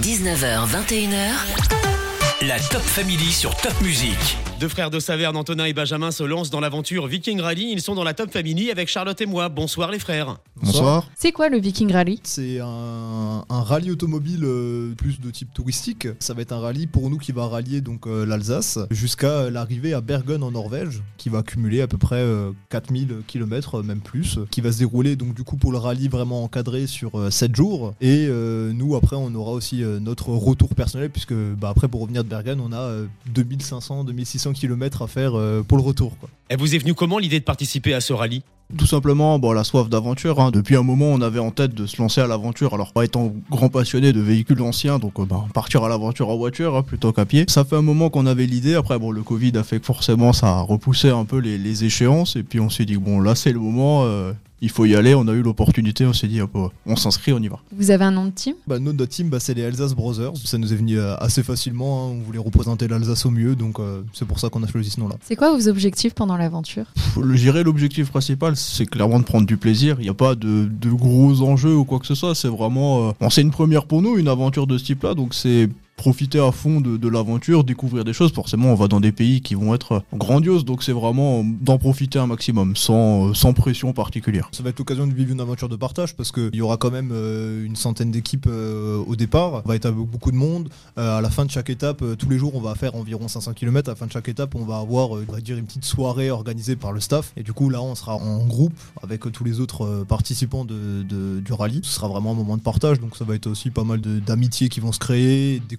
19h, 21h. La Top Family sur Top Music. Deux frères de Saverne, Antonin et Benjamin, se lancent dans l'aventure Viking Rally. Ils sont dans la Top Family avec Charlotte et moi. Bonsoir les frères. Bonsoir. C'est quoi le Viking Rally? C'est un, un rallye automobile euh, plus de type touristique. Ça va être un rallye pour nous qui va rallier donc euh, l'Alsace jusqu'à l'arrivée à Bergen en Norvège, qui va accumuler à peu près euh, 4000 km, même plus, qui va se dérouler donc du coup pour le rallye vraiment encadré sur euh, 7 jours. Et euh, nous après on aura aussi euh, notre retour personnel puisque bah, après pour revenir de Bergen on a euh, 2500, 2600 km à faire euh, pour le retour. Quoi. Elle vous est venue comment l'idée de participer à ce rallye? Tout simplement, bon, la soif d'aventure. hein. Depuis un moment, on avait en tête de se lancer à l'aventure. Alors, pas étant grand passionné de véhicules anciens, donc euh, ben, partir à l'aventure en voiture hein, plutôt qu'à pied. Ça fait un moment qu'on avait l'idée. Après, bon, le Covid a fait que forcément, ça a repoussé un peu les, les échéances. Et puis, on s'est dit, bon, là, c'est le moment. euh, il faut y aller. On a eu l'opportunité. On s'est dit, hop, euh, on s'inscrit, on y va. Vous avez un nom de team? Bah, nous, notre team, bah, c'est les Alsace Brothers. Ça nous est venu euh, assez facilement. hein. On voulait représenter l'Alsace au mieux, donc euh, c'est pour ça qu'on a choisi ce nom-là. C'est quoi vos objectifs pendant l'aventure? Dirais l'objectif principal, c'est clairement de prendre du plaisir. Il n'y a pas de, de gros enjeux ou quoi que ce soit. C'est vraiment. euh, bon, c'est une première pour nous, une aventure de ce type-là. Donc c'est profiter à fond de, l'aventure, découvrir des choses. Forcément, on va dans des pays qui vont être grandioses. Donc c'est vraiment d'en profiter un maximum, sans, euh, sans pression particulière. Ça va être l'occasion de vivre une aventure de partage parce qu'il y aura quand même euh, une centaine d'équipes euh, au départ. On va être avec beaucoup de monde. À la fin de chaque étape, tous les jours, on va faire environ 500 km. À la fin de chaque étape, on va avoir, on va dire, une petite soirée organisée par le staff. Et du coup, là, on sera en groupe avec tous les autres participants de, du rallye. Ce sera vraiment un moment de partage. Donc ça va être aussi pas mal d'amitiés qui vont se créer, de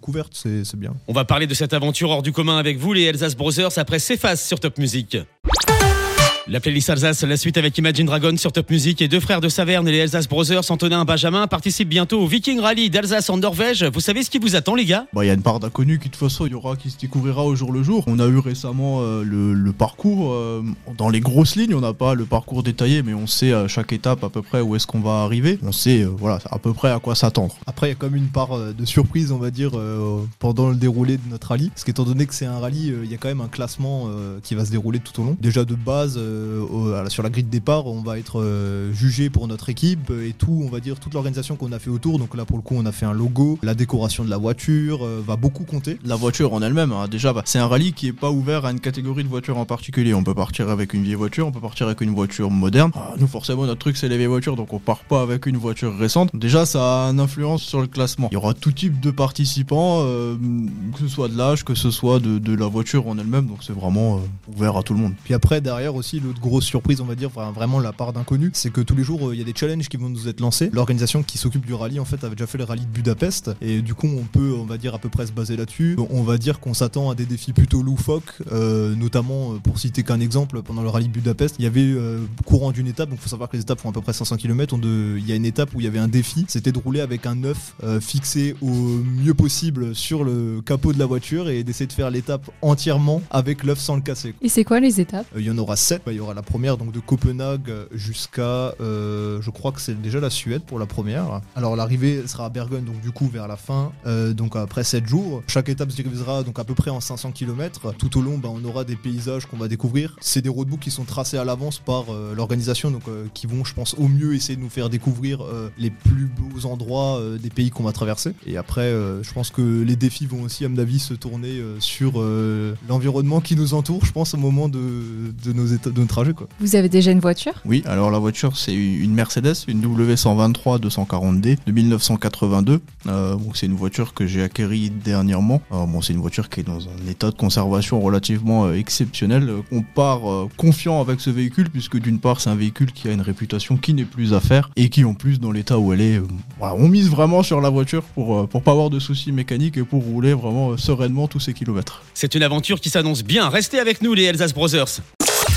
On va parler de cette aventure hors du commun avec vous, les Alsace Brothers, après s'efface sur Top Music. La playlist Alsace, la suite avec Imagine Dragon sur Top Music et deux frères de Saverne et les Alsace Brothers, Antonin et Benjamin, participent bientôt au Viking Rally d'Alsace en Norvège. Vous savez ce qui vous attend, les gars? Bah, Il y a une part d'inconnu qui de toute façon il y aura qui se découvrira au jour le jour. On a eu récemment euh, le, le parcours euh, dans les grosses lignes. On n'a pas le parcours détaillé, mais on sait à chaque étape à peu près où est-ce qu'on va arriver. On sait euh, voilà à peu près à quoi s'attendre. Après, il y a quand même une part euh, de surprise, on va dire, euh, pendant le déroulé de notre rallye. Parce qu'étant donné que c'est un rallye, euh, il y a quand même un classement euh, qui va se dérouler tout au long. Déjà de base, euh, au- la- sur la grille de départ, on va être euh, jugé pour notre équipe euh, et tout, on va dire, toute l'organisation qu'on a fait autour. Donc là, pour le coup, on a fait un logo, la décoration de la voiture euh, va beaucoup compter. La voiture en elle-même, hein, déjà, bah, c'est un rallye qui est pas ouvert à une catégorie de voiture en particulier. On peut partir avec une vieille voiture, on peut partir avec une voiture moderne. Ah, nous, forcément, notre truc, c'est les vieilles voitures, donc on part pas avec une voiture récente. Déjà, ça a une influence sur le classement. Il y aura tout type de participants, euh, que ce soit de l'âge, que ce soit de, de la voiture en elle-même, donc c'est vraiment euh, ouvert à tout le monde. Puis après, derrière aussi, l'autre grosse surprise, on va dire, enfin, vraiment la part d'inconnu, c'est que tous les jours, euh, il y a des challenges qui vont nous être lancés. L'organisation qui s'occupe du rallye, en fait, avait déjà fait le rallye de Budapest. Et du coup, on peut, on va dire, à peu près se baser là-dessus. On va dire qu'on s'attend à des défis plutôt loufoques, euh, notamment, euh, pour citer qu'un exemple, pendant le rallye de Budapest, il y avait euh, courant d'une étape, donc il faut savoir que les étapes font à peu près 500 km. Il y a une étape où il y avait un défi, c'était de rouler avec un œuf euh, fixé au mieux possible sur le capot de la voiture et d'essayer de faire l'étape entièrement avec l'œuf sans le casser. Et c'est quoi les étapes? Il y en aura 7. Il y aura la première donc de Copenhague jusqu'à, euh, je crois que c'est déjà la Suède pour la première. Alors l'arrivée sera à Bergen, donc du coup vers la fin, euh, donc après 7 jours. Chaque étape se divisera donc à peu près en 500 km. Tout au long, bah, on aura des paysages qu'on va découvrir. C'est des roadbooks qui sont tracés à l'avance par euh, l'organisation, donc qui vont, je pense, au mieux essayer de nous faire découvrir les plus beaux endroits des pays qu'on va traverser. Et après, je pense que les défis vont aussi, à mon avis, se tourner sur l'environnement qui nous entoure, je pense, au moment de, de nos états, de nos trajets. Quoi. Vous avez déjà une voiture? Oui, alors la voiture c'est une Mercedes, une W123 240D de 1982. Euh, bon, c'est une voiture que j'ai acquérie dernièrement. Euh, bon, c'est une voiture qui est dans un état de conservation relativement euh, exceptionnel. On part euh, confiant avec ce véhicule puisque d'une part c'est un véhicule qui a une réputation qui n'est plus à faire et qui en plus dans l'état où elle est, euh, voilà, on mise vraiment sur la voiture pour euh, pour pas avoir de soucis mécaniques et pour rouler vraiment euh, sereinement tous ces kilomètres. C'est une aventure qui s'annonce bien. Restez avec nous, les Alsace Brothers.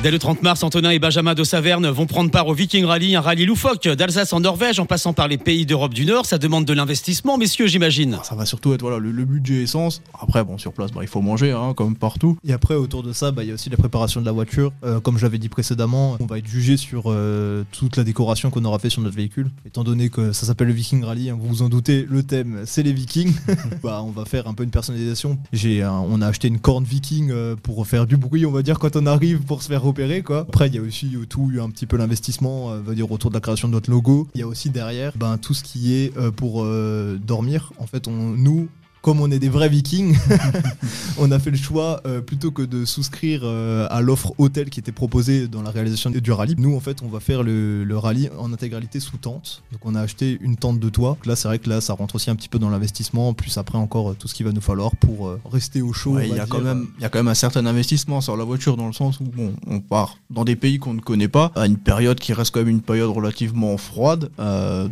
Dès le 30 mars, Antonin et Benjamin de Saverne vont prendre part au Viking Rally, un rallye loufoque d'Alsace en Norvège en passant par les pays d'Europe du Nord. Ça demande de l'investissement, messieurs, j'imagine. Ça va surtout être voilà le, le budget essence. Après bon sur place bah, il faut manger hein, comme partout. Et après, autour de ça, bah, il y a aussi la préparation de la voiture. Euh, comme je l'avais dit précédemment, on va être jugé sur euh, toute la décoration qu'on aura fait sur notre véhicule. Étant donné que ça s'appelle le Viking Rally, hein, vous vous en doutez, le thème c'est les Vikings. bah, on va faire un peu une personnalisation. J'ai, on a acheté une corne Viking euh, pour faire du bruit, on va dire, quand on arrive pour se faire quoi. Après il y a aussi tout un petit peu l'investissement, euh, va dire autour de la création de notre logo. Il y a aussi derrière ben, tout ce qui est euh, pour euh, dormir. En fait, on, nous, comme on est des vrais vikings, on a fait le choix euh, plutôt que de souscrire euh, à l'offre hôtel qui était proposée dans la réalisation du rallye. Nous, en fait, on va faire le, le rallye en intégralité sous tente. Donc, on a acheté une tente de toit. Donc là, c'est vrai que là, ça rentre aussi un petit peu dans l'investissement. Plus après encore euh, tout ce qu'il va nous falloir pour euh, rester au chaud. Il y, a quand même, y a quand même un certain investissement sur la voiture dans le sens où bon, on part dans des pays qu'on ne connaît pas, à une période qui reste quand même une période relativement froide.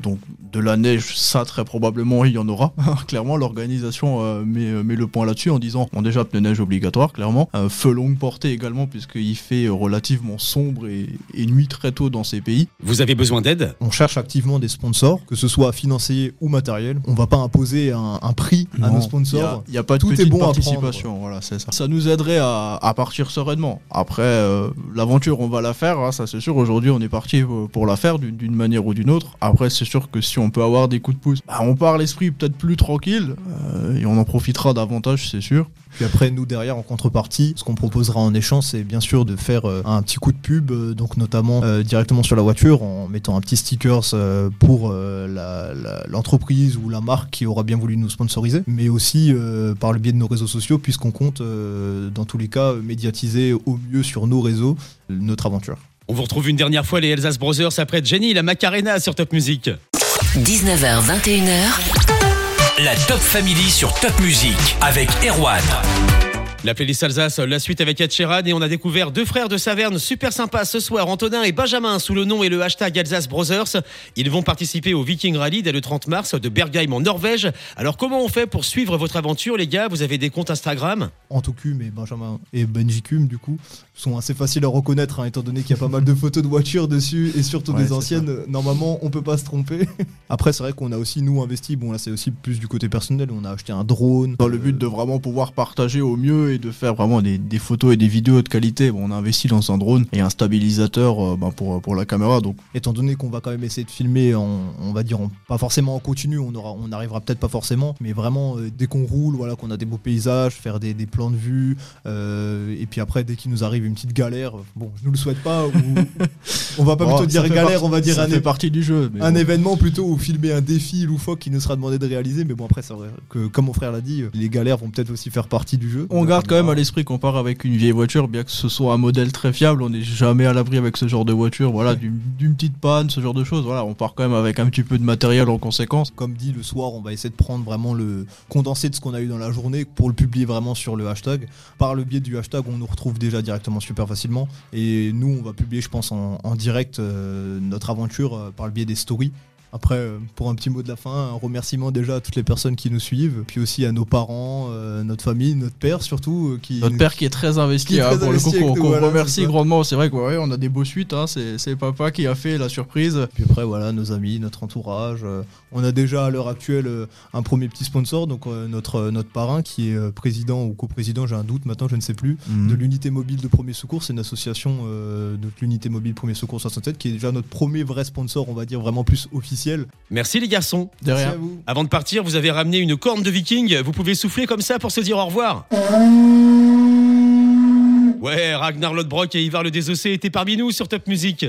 donc de la neige, ça très probablement il y en aura. clairement, l'organisation euh, met, euh, met le point là-dessus en disant bon déjà pneu neige obligatoire, clairement. Euh, feu longue portée également puisqu'il fait relativement sombre et, et nuit très tôt dans ces pays. Vous avez besoin d'aide? On cherche activement des sponsors, que ce soit financier ou matériel. On va pas imposer un, un prix à nos Il sponsors. n'y a, pas de Tout est petite bon à participation, voilà, c'est ça. Ça nous aiderait à, à partir sereinement. Après, euh, l'aventure, on va la faire, hein, ça c'est sûr. Aujourd'hui, on est parti pour la faire d'une d'une manière ou d'une autre. Après, c'est sûr que si on peut avoir des coups de pouce, bah, on part l'esprit peut-être plus tranquille euh, et on en profitera davantage, c'est sûr. Puis après, nous derrière, en contrepartie, ce qu'on proposera en échange, c'est bien sûr de faire euh, un petit coup de pub, euh, donc notamment euh, directement sur la voiture, en mettant un petit stickers euh, pour euh, l'entreprise ou la marque qui aura bien voulu nous sponsoriser, mais aussi euh, par le biais de nos réseaux sociaux, puisqu'on compte, euh, dans tous les cas, médiatiser au mieux sur nos réseaux notre aventure. On vous retrouve une dernière fois les Elsace Brothers après Jenny la Macarena sur Top Music. 19h, 21h, La Top Family sur Top Music avec Erwan. La playlist Alsace, la suite avec Ed et on a découvert deux frères de Saverne super sympas ce soir, Antonin et Benjamin, sous le nom et le hashtag Alsace Brothers. Ils vont participer au Viking Rally dès le 30 mars de Bergheim en Norvège. Alors comment on fait pour suivre votre aventure les gars? Vous avez des comptes Instagram? Antocum et Benjamin et Benjicum du coup sont assez faciles à reconnaître hein, étant donné qu'il y a pas mal de photos de voitures dessus et surtout Ouais, des anciennes normalement on peut pas se tromper après c'est vrai qu'on a aussi nous investi bon là c'est aussi plus du côté personnel on a acheté un drone Dans le but de vraiment pouvoir partager au mieux et de faire vraiment des, des photos et des vidéos de qualité. Bon, on a investi dans un drone et un stabilisateur euh, bah, pour, pour la caméra. Donc étant donné qu'on va quand même essayer de filmer en, on va dire en- pas forcément en continu on aura on arrivera peut-être pas forcément mais vraiment euh, dès qu'on roule voilà qu'on a des beaux paysages faire des, des plans de vue euh, et puis après dès qu'il nous arrive une petite galère bon je nous le souhaite pas ou on va pas Bon, plutôt dire galère on va dire un fait partie du jeu. mais un bon. événement plutôt ou filmer un défi loufoque qui nous sera demandé de réaliser mais bon après c'est vrai que comme mon frère l'a dit les galères vont peut-être aussi faire partie du jeu On garde quand même à l'esprit qu'on part avec une vieille voiture, bien que ce soit un modèle très fiable, on n'est jamais à l'abri avec ce genre de voiture, voilà, d'une petite panne, ce genre de choses. Voilà, on part quand même avec un petit peu de matériel en conséquence. comme dit le soir on va essayer de prendre vraiment le condensé de ce qu'on a eu dans la journée pour le publier vraiment sur le hashtag. Par le biais du hashtag on nous retrouve déjà directement super facilement. Et nous on va publier je pense en, direct euh, notre aventure euh, par le biais des stories après, euh, pour un petit mot de la fin, un remerciement déjà à toutes les personnes qui nous suivent, puis aussi à nos parents, euh, notre famille, notre père surtout, euh, qui Notre père qui est très investi est hein, pour investi le avec qu'on voilà, remercie grandement. C'est vrai qu'on a des beaux suites, hein, c'est papa qui a fait la surprise. Puis après, voilà, nos amis, notre entourage. euh, on a déjà à l'heure actuelle un premier petit sponsor, donc euh, notre, notre parrain qui est président ou coprésident, j'ai un doute maintenant, je ne sais plus, Mhm. de l'unité mobile de premier secours. C'est une association de l'unité mobile premier secours 67 qui est déjà notre premier vrai sponsor, on va dire vraiment plus officiel. Merci les garçons. De rien. Merci à vous. Avant de partir, vous avez ramené une corne de viking. Vous pouvez souffler comme ça pour se dire au revoir. Ouais, Ragnar Lodbrok et Ivar le Désossé étaient parmi nous sur Top Music.